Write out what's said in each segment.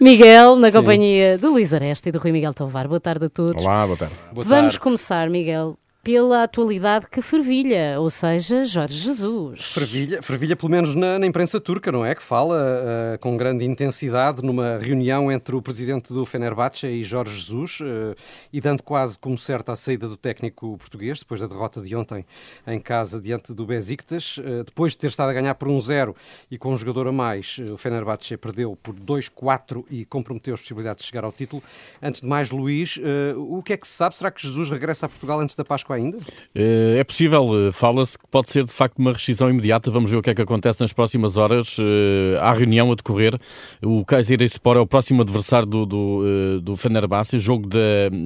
Miguel, na Sim. companhia do Luís Aresta e do Rui Miguel Tovar. Boa tarde a todos. Olá, boa tarde. Boa Vamos tarde. começar, Miguel, pela atualidade que fervilha, ou seja, Jorge Jesus. Fervilha, fervilha pelo menos na, na imprensa turca, não é? Que fala uh, com grande intensidade numa reunião entre o presidente do Fenerbahçe e Jorge Jesus, uh, e dando quase como certa a saída do técnico português, depois da derrota de ontem em casa diante do Besiktas. Uh, depois de ter estado a ganhar por 1-0 e com um jogador a mais, o Fenerbahçe perdeu por 2-4 e comprometeu as possibilidades de chegar ao título. Antes de mais, Luís, o que é que se sabe? Será que Jesus regressa a Portugal antes da Páscoa? Ainda? Eh, é possível, eh, fala-se que pode ser de facto uma rescisão imediata. Vamos ver o que é que acontece nas próximas horas. Eh, há reunião a decorrer. O Kayserispor é o próximo adversário do, do, do Fenerbahçe, jogo da,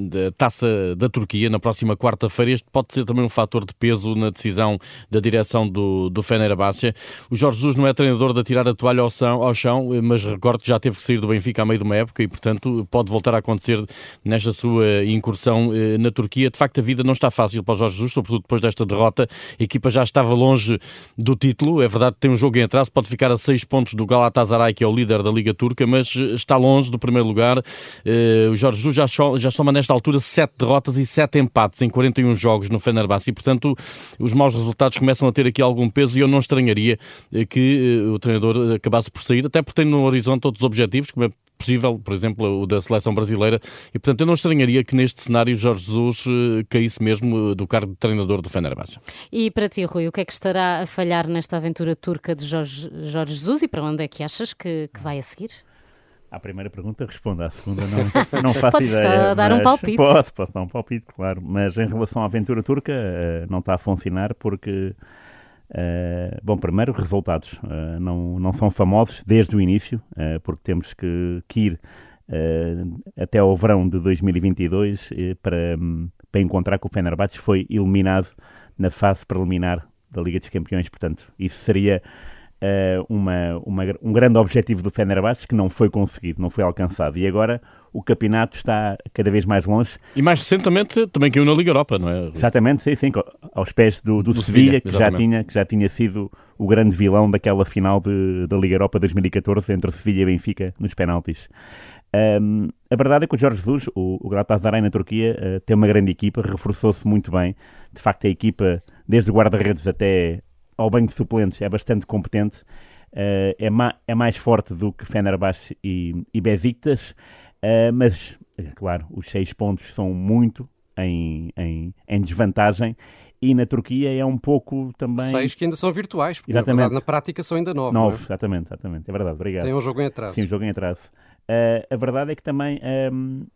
da taça da Turquia na próxima quarta-feira. Este pode ser também um fator de peso na decisão da direção do, do Fenerbahçe. O Jorge Jesus não é treinador de atirar a toalha ao chão, ao chão, mas recordo que já teve que sair do Benfica a meio de uma época e, portanto, pode voltar a acontecer nesta sua incursão na Turquia. De facto, a vida não está fácil fácil para o Jorge Jesus, sobretudo depois desta derrota. A equipa já estava longe do título. É verdade que tem um jogo em atraso, pode ficar a seis pontos do Galatasaray, que é o líder da Liga Turca, mas eh, está longe do primeiro lugar. Eh, o Jorge Jesus já, já soma nesta altura sete derrotas e sete empates em 41 jogos no Fenerbahçe e, portanto, os maus resultados começam a ter aqui algum peso e eu não estranharia eh, que o treinador acabasse por sair, até porque tem no horizonte outros objetivos, como é possível, por exemplo, o da seleção brasileira. E, portanto, eu não estranharia que neste cenário Jorge Jesus eh, caísse mesmo eh, do cargo de treinador do Fenerbahçe. E para ti, Rui, o que é que estará a falhar nesta aventura turca de Jorge, Jorge Jesus e para onde é que achas que, que vai a seguir? À primeira pergunta respondo, à segunda não, não faço Podes ideia. Podes dar um palpite. Posso, posso dar um palpite, claro. Mas em relação à aventura turca, eh, não está a funcionar porque Uh, bom, primeiro, resultados uh, não, não são famosos desde o início, uh, porque temos que, que ir até ao verão de 2022 para, um, para encontrar que o Fenerbahçe foi eliminado na fase preliminar da Liga dos Campeões. Portanto, isso seria uma, uma, um grande objetivo do Fenerbahçe que não foi conseguido, não foi alcançado. E agora o campeonato está cada vez mais longe. E mais recentemente também caiu na Liga Europa, não é? Exatamente, sim, sim, aos pés do, do, do Sevilha, que já, tinha, que já tinha sido o grande vilão daquela final de, da Liga Europa 2014 entre Sevilha e Benfica nos penaltis. Um, a verdade é que o Jorge Jesus, o, o Galatasaray na Turquia, uh, tem uma grande equipa, reforçou-se muito bem. De facto, a equipa, desde o guarda-redes até ao banco de suplentes é bastante competente, uh, é, ma é, mais forte do que Fenerbahçe e, e Besiktas, uh, mas, é claro, os seis pontos são muito em, em, em, desvantagem e na Turquia é um pouco também... Seis que ainda são virtuais, porque exatamente. na, verdade, na prática são ainda nove. Nove, é? exatamente, exatamente, é verdade, obrigado. Tem um jogo em atraso. Sim, um jogo em atraso. Uh, a verdade é que também um,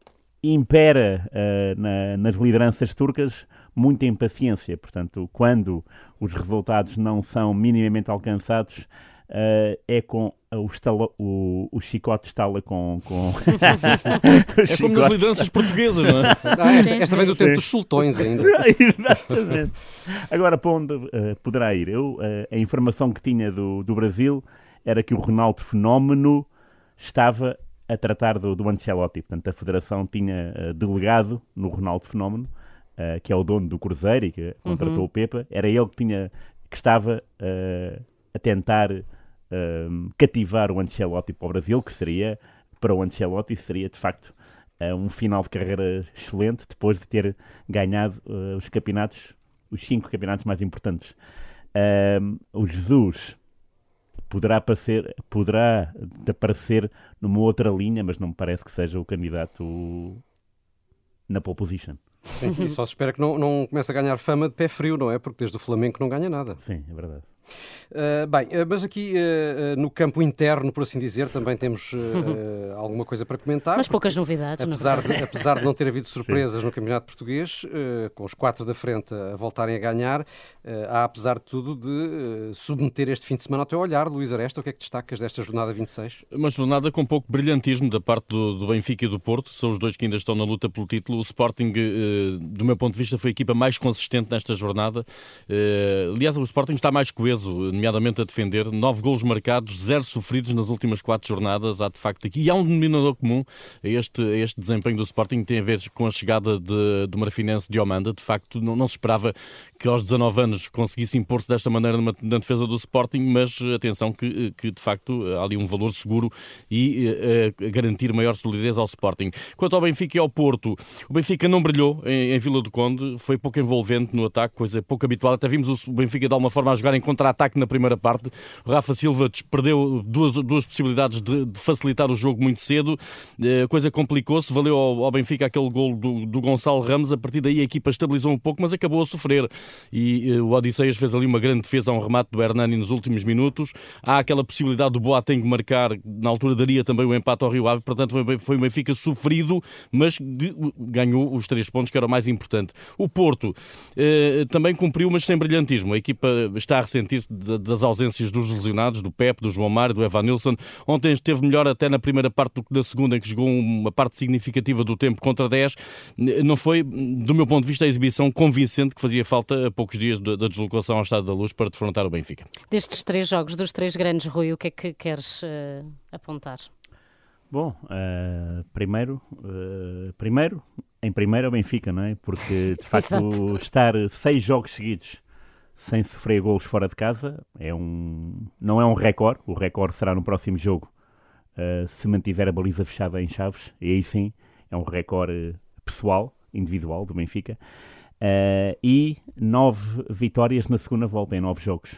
impera na, nas lideranças turcas muita impaciência. Portanto, quando os resultados não são minimamente alcançados, Uh, é com o, estala, o, o chicote estala com. com... é como nas lideranças portuguesas, não é? Ah, esta, esta vem do tempo dos sultões ainda. Exatamente. Agora, para onde uh, poderá ir? Eu, uh, a informação que tinha do, do Brasil era que o Ronaldo Fenómeno estava a tratar do, do Ancelotti. Portanto, a Federação tinha delegado no Ronaldo Fenómeno uh, que é o dono do Cruzeiro e que contratou uhum. o Pepa, era ele que, tinha, que estava uh, a tentar uh, cativar o Ancelotti para o Brasil, que seria, para o Ancelotti, seria de facto um final de carreira excelente depois de ter ganhado os campeonatos, os cinco campeonatos mais importantes. o Jesus poderá aparecer, poderá aparecer numa outra linha, mas não me parece que seja o candidato na pole position. Sim, e só se espera que não, não comece a ganhar fama de pé frio, não é? Porque desde o Flamengo não ganha nada. Sim, é verdade. Uh, bem, uh, mas aqui uh, no campo interno, por assim dizer, também temos alguma coisa para comentar. Mas poucas novidades. Apesar, de, apesar de não ter havido surpresas Sim. no Campeonato Português, com os quatro da frente a voltarem a ganhar, há, apesar de tudo, de submeter este fim de semana ao teu olhar. Luís Aresta, o que é que destacas desta jornada 26? Uma jornada com pouco brilhantismo da parte do, do Benfica e do Porto, são os dois que ainda estão na luta pelo título. O Sporting, do meu ponto de vista, foi a equipa mais consistente nesta jornada. aliás, o Sporting está mais coeso peso, nomeadamente a defender. Nove golos marcados, zero sofridos nas últimas quatro jornadas. Há de facto aqui. E há um denominador comum a este, a este desempenho do Sporting, tem a ver com a chegada de, do Marfinense de Omanda. De facto, não, não, se esperava que aos 19 anos conseguisse impor-se desta maneira na, na, defesa do Sporting, mas atenção que, que de facto há ali um valor seguro e uh, garantir maior solidez ao Sporting. Quanto ao Benfica e ao Porto, o Benfica não brilhou em, em Vila do Conde, foi pouco envolvente no ataque, coisa pouco habitual. Até vimos o Benfica de alguma forma a jogar em contra-ataque na primeira parte. O Rafa Silva perdeu duas, duas possibilidades de, de facilitar o jogo muito cedo, a coisa complicou-se, valeu ao, ao, Benfica aquele gol do, do Gonçalo Ramos. A partir daí a equipa estabilizou um pouco, mas acabou a sofrer. E uh, o Odisseias fez ali uma grande defesa a um remate do Hernani nos últimos minutos. Há aquela possibilidade do Boateng marcar, na altura daria também o empate ao Rio Ave, portanto foi, o Benfica sofrido, mas ganhou os três pontos, que era o mais importante. O Porto eh, também cumpriu, mas sem brilhantismo. A equipa está a das ausências dos lesionados, do Pep, do João Mário, do Evanilson. Ontem esteve melhor até na primeira parte do que na segunda, em que jogou uma parte significativa do tempo contra 10. Não foi, do meu ponto de vista, a exibição convincente que fazia falta a poucos dias da deslocação ao Estado da Luz para defrontar o Benfica. Destes três jogos, dos três grandes, Rui, o que é que queres uh, apontar? Bom, uh, primeiro, uh, primeiro, em primeiro é o Benfica, não é? Porque de facto estar seis jogos seguidos sem sofrer golos fora de casa é um, não é um recorde. O recorde será no próximo jogo uh, se mantiver a baliza fechada em Chaves. E aí sim é um recorde pessoal, individual do Benfica. e nove vitórias na segunda volta em nove jogos.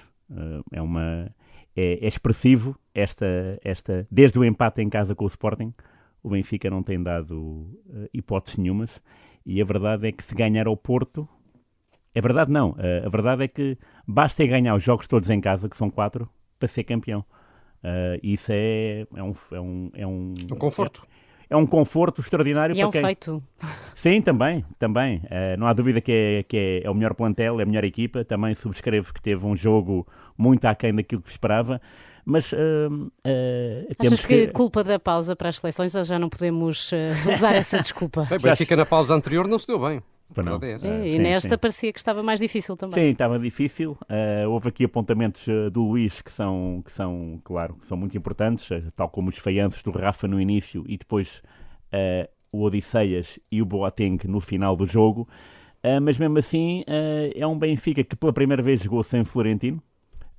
é uma é, é expressivo esta, esta, desde o empate em casa com o Sporting, o Benfica não tem dado uh, hipóteses nenhumas. E a verdade é que se ganhar ao Porto, é verdade não, uh, a verdade é que basta ganhar os jogos todos em casa, que são quatro, para ser campeão. Uh, isso é, é, um, é, um, é um, um conforto. É, é, um conforto extraordinário. E é um quem... feito. Sim, também, também. Uh, não há dúvida que, é, que é, é, o melhor plantel, é a melhor equipa. Também subscrevo que teve um jogo muito aquém daquilo que se esperava. Mas uh, uh, Achas que, que, culpa da pausa para as seleções ou já não podemos uh, usar essa desculpa? Bem, Benfica na pausa anterior não se deu bem. É, e sim, nesta sim. parecia que estava mais difícil também. Sim, estava difícil. Uh, houve aqui apontamentos uh, do Luís que são, que são, claro, que são muito importantes, uh, tal como os feianços do Rafa no início e depois o Odisseias e o Boateng no final do jogo. mas mesmo assim, é um Benfica que pela primeira vez jogou sem Florentino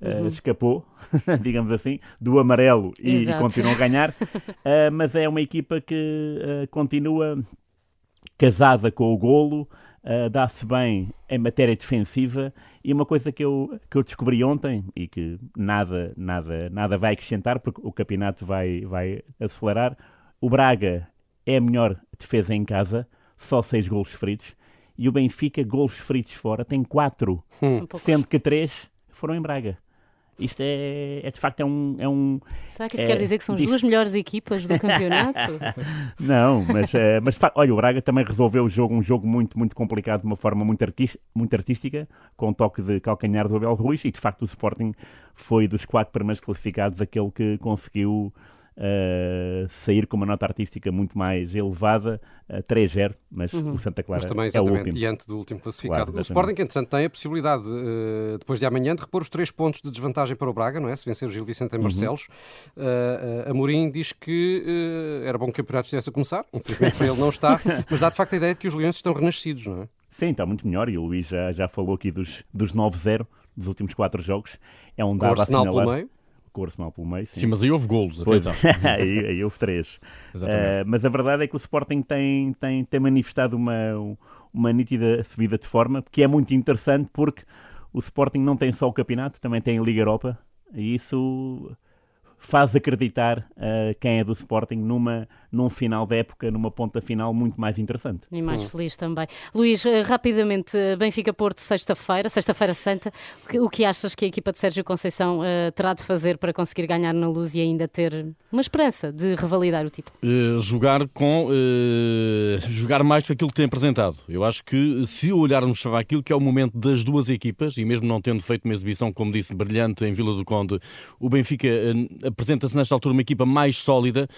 uhum. uh, escapou, digamos assim, do amarelo e, e continuou a ganhar. Uh, mas é uma equipa que uh, continua casada com o golo, dá-se bem em matéria defensiva e uma coisa que eu, que eu descobri ontem e que nada, nada, nada vai acrescentar porque o campeonato vai, vai acelerar, o Braga é a melhor defesa em casa, só seis golos feridos, e o Benfica, golos feridos fora, tem quatro, hum. sendo que três foram em Braga. Isto é, é, de facto é um, é um. Será que isso é, quer dizer que são as duas melhores equipas do campeonato? Não, mas, é, mas olha, o Braga também resolveu o jogo, um jogo muito, muito complicado de uma forma muito, muito artística, com um toque de calcanhar do Abel Ruiz, e de facto o Sporting foi dos quatro primeiros classificados aquele que conseguiu uh, sair com uma nota artística muito mais elevada, uh, 3-0, mas uhum. o Santa Clara mas também, é o último. diante do último classificado. Claro, o Sporting, entretanto, tem a possibilidade, uh, depois de amanhã, de repor os três pontos de desvantagem para o Braga, não é? Se vencer o Gil Vicente em uhum. Marcelos. Uhum. Uh, Amorim diz que era bom que o campeonato estivesse a começar, infelizmente para ele não está, mas dá de facto a ideia de que os Leões estão renascidos, não é? Sim, está muito melhor e o Luís já, já falou aqui dos, dos 9-0 dos últimos quatro jogos. É um dado a assinalar. pelo meio com o Arsenal pelo meio. Sim, sim mas aí houve golos, pois, aí, aí houve três. Uh, mas a verdade é que o Sporting tem, tem, tem manifestado uma, uma nítida subida de forma, que é muito interessante porque o Sporting não tem só o campeonato, também tem a Liga Europa, e isso faz acreditar uh, quem é do Sporting numa, num final de época, numa ponta final muito mais interessante. E mais hum. feliz também. Luís, eh, rapidamente, eh, Benfica-Porto, sexta-feira, sexta-feira santa, o que, o que, achas que a equipa de Sérgio Conceição uh, terá de fazer para conseguir ganhar na luz e ainda ter uma esperança de revalidar o título? Uh, jogar com... Uh, jogar mais do que aquilo que tem apresentado. Eu acho que se olharmos para aquilo que é o momento das duas equipas, e mesmo não tendo feito uma exibição, como disse, brilhante em Vila do Conde, o Benfica apresenta-se nesta altura uma equipa mais sólida.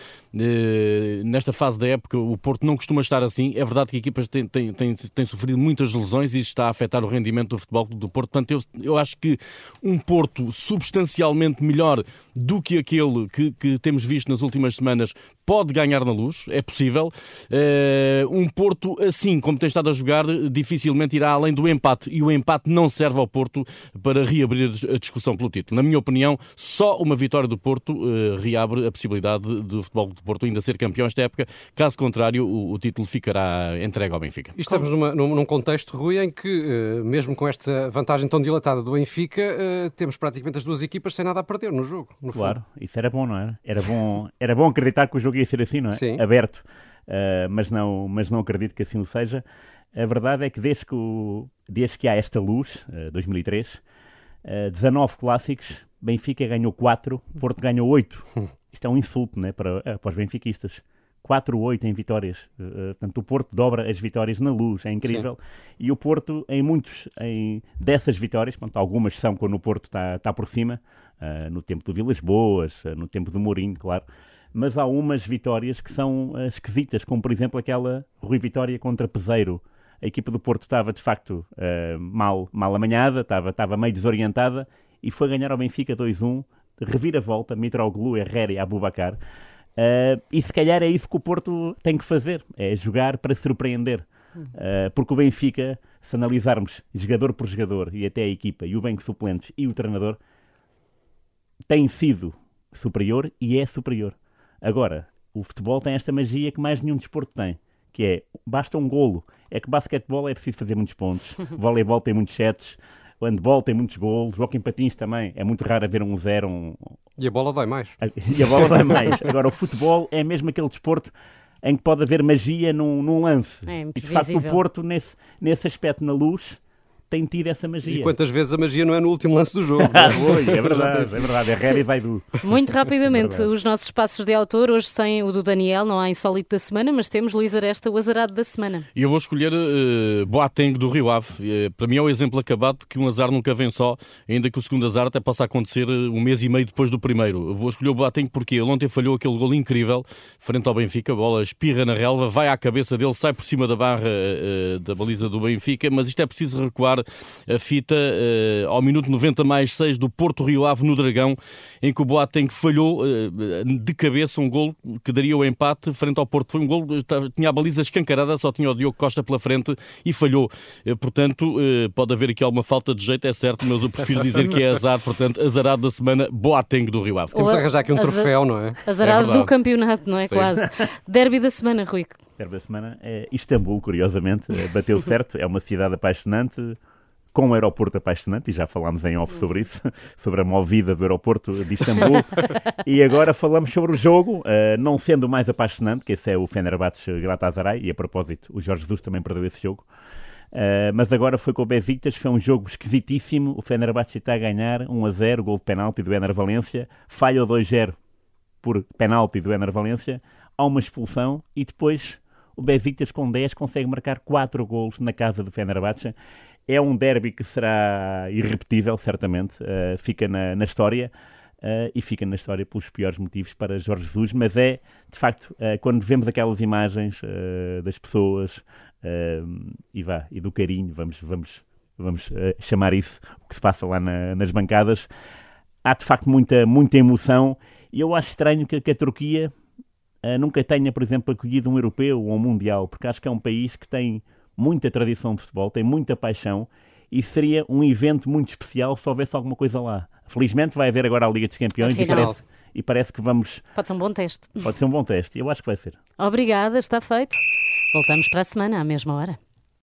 Nesta fase da época, o Porto não costuma estar assim. É verdade que a equipa tem, tem, tem, tem sofrido muitas lesões e está a afetar o rendimento do futebol do Porto. Portanto, eu, eu acho que um Porto substancialmente melhor do que aquele que, que temos visto nas últimas semanas pode ganhar na luz, é possível. Uh, um Porto, assim como tem estado a jogar, dificilmente irá além do empate. E o empate não serve ao Porto para reabrir a discussão pelo título. Na minha opinião, só uma vitória do Porto uh, reabre a possibilidade do futebol do Porto ainda ser campeão esta época. Caso contrário, o, o título ficará entregue ao Benfica. E estamos numa, num, contexto, Rui, em que, uh, mesmo com esta vantagem tão dilatada do Benfica, temos praticamente as duas equipas sem nada a perder no jogo. No claro, fundo. isso era bom, não era? Era bom, era bom acreditar que o jogo jogo ia ser assim, não é? Sim. Aberto. Uh, mas, não, mas não acredito que assim o seja. A verdade é que desde que, o, desde que há esta luz, uh, 2003, uh, 19 clássicos, Benfica ganhou 4, Porto ganhou 8. Isto é um insulto né, para, uh, para os benfiquistas. 4-8 em vitórias. Uh, portanto, o Porto dobra as vitórias na luz, é incrível. Sim. E o Porto, em muitos em, dessas vitórias, portanto, algumas são quando o Porto está, está por cima, uh, no tempo do Vilas Boas, uh, no tempo do Mourinho, claro mas há umas vitórias que são esquisitas, como por exemplo aquela Rui Vitória contra Peseiro. A equipa do Porto estava de facto mal, mal amanhada, estava, estava meio desorientada e foi ganhar ao Benfica 2-1, reviravolta, Mitroglou, Herrera e Abubacar. Uh, e se calhar é isso que o Porto tem que fazer, é jogar para surpreender. Uh, porque o Benfica, se analisarmos jogador por jogador e até a equipa e o banco suplentes e o treinador, tem sido superior e é superior. Agora, o futebol tem esta magia que mais nenhum desporto tem, que é, basta um golo. É que basquetebol é preciso fazer muitos pontos, voleibol tem muitos sets, o handball tem muitos golos, o hockey em patins também, é muito raro haver um zero. Um... E a bola dói mais. E a bola dói mais. Agora, o futebol é mesmo aquele desporto em que pode haver magia num, num lance. É, e de facto, o Porto, nesse, nesse aspecto na luz, tem tido essa magia. E quantas vezes a magia não é no último lance do jogo? é verdade, é verdade. É rara e vai do. Muito rapidamente, é os nossos passos de autor, hoje sem o do Daniel, não há insólito da semana, mas temos Luís Aresta, o azarado da semana. E eu vou escolher uh, Boateng do Rio Ave. Uh, para mim é o exemplo acabado de que um azar nunca vem só, ainda que o segundo azar até possa acontecer uh, um mês e meio depois do primeiro. Eu vou escolher o Boateng porque ele ontem falhou aquele gol incrível frente ao Benfica, a bola espirra na relva, vai à cabeça dele, sai por cima da barra uh, da baliza do Benfica, mas isto é preciso recuar a fita uh, ao minuto 90 mais 6 do Porto Rio Ave no Dragão, em que o Boateng falhou uh, de cabeça um gol que daria o empate frente ao Porto. Foi um gol, tinha a baliza escancarada, só tinha o Diogo Costa pela frente e falhou. Uh, portanto, pode haver aqui alguma falta de jeito, é certo, mas eu prefiro dizer que é azar, portanto, azarado da semana, Boateng do Rio Ave. Temos de arranjar aqui um troféu, não é? Azarado é do campeonato, não é? Sim. Quase. Derby da semana, Rui. Derby da semana é Istambul, curiosamente, bateu certo, é uma cidade apaixonante com o aeroporto apaixonante, e já falámos em off sobre isso, sobre a movida do aeroporto de Istambul. e agora falamos sobre o jogo, uh, não sendo mais apaixonante, que esse é o Fenerbahçe Galatasaray, e a propósito, o Jorge Jesus também perdeu esse jogo. Uh, mas agora foi com o Besiktas, foi um jogo esquisitíssimo. O Fenerbahçe está a ganhar 1 a 0, gol de penalti do Ener Valência, falha o 2-0 por penalti do Ener Valência, há uma expulsão e depois o Besiktas com 10 consegue marcar 4 gols na casa do Fenerbahçe é um derby que será irrepetível, certamente. Uh, fica na, na história. Uh, e fica na história pelos piores motivos para Jorge Jesus, mas é, de facto, uh, quando vemos aquelas imagens uh, das pessoas e vá, e do carinho, vamos, vamos, vamos chamar isso, o que se passa lá na, nas bancadas, há de facto muita, muita emoção e eu acho estranho que, que a Turquia nunca tenha, por exemplo, acolhido um europeu ou um mundial, porque acho que é um país que tem muita tradição de futebol, tem muita paixão e seria um evento muito especial se houvesse alguma coisa lá. Felizmente vai haver agora a Liga dos Campeões e parece, e parece que vamos. Pode ser um bom teste. Pode ser um bom teste, eu acho que vai ser. Obrigada, está feito. Voltamos para a semana, à mesma hora.